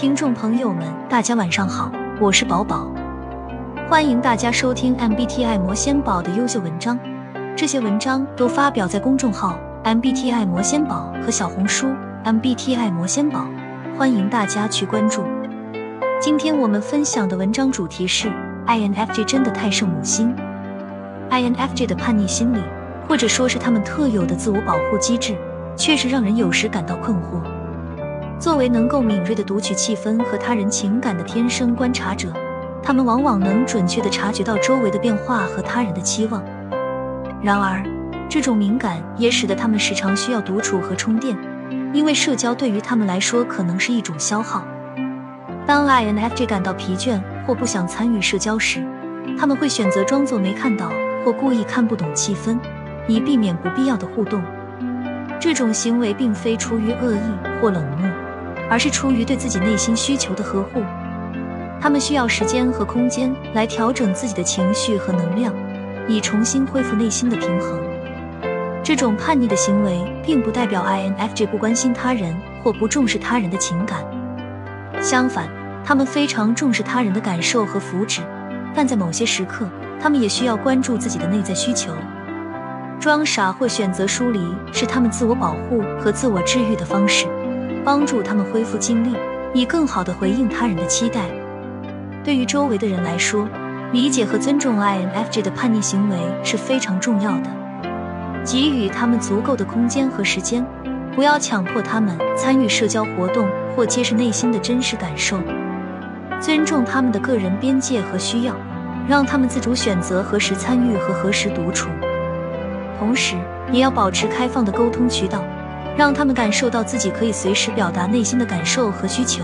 听众朋友们，大家晚上好，我是宝宝，欢迎大家收听 MBTI 魔仙宝的优秀文章。这些文章都发表在公众号 MBTI 魔仙宝和小红书 MBTI 魔仙宝，欢迎大家去关注。今天我们分享的文章主题是 INFJ 真的太圣母心。INFJ 的叛逆心理，或者说是他们特有的自我保护机制，确实让人有时感到困惑。作为能够敏锐地读取气氛和他人情感的天生观察者，他们往往能准确地察觉到周围的变化和他人的期望。然而，这种敏感也使得他们时常需要独处和充电，因为社交对于他们来说可能是一种消耗。当 INFJ 感到疲倦或不想参与社交时，他们会选择装作没看到或故意看不懂气氛，以避免不必要的互动。这种行为并非出于恶意或冷漠。而是出于对自己内心需求的呵护，他们需要时间和空间来调整自己的情绪和能量，以重新恢复内心的平衡。这种叛逆的行为并不代表 INFJ 不关心他人或不重视他人的情感，相反，他们非常重视他人的感受和福祉，但在某些时刻，他们也需要关注自己的内在需求。装傻或选择疏离是他们自我保护和自我治愈的方式。帮助他们恢复精力，以更好地回应他人的期待。对于周围的人来说，理解和尊重 INFJ 的叛逆行为是非常重要的。给予他们足够的空间和时间，不要强迫他们参与社交活动或揭示内心的真实感受。尊重他们的个人边界和需要，让他们自主选择何时参与和何时独处。同时，也要保持开放的沟通渠道。让他们感受到自己可以随时表达内心的感受和需求。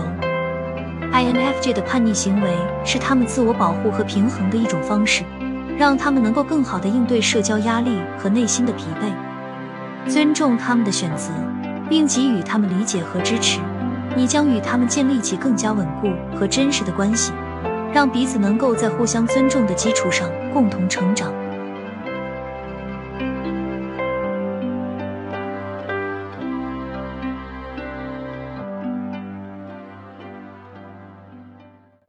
INFJ 的叛逆行为是他们自我保护和平衡的一种方式，让他们能够更好地应对社交压力和内心的疲惫。尊重他们的选择，并给予他们理解和支持，你将与他们建立起更加稳固和真实的关系，让彼此能够在互相尊重的基础上共同成长。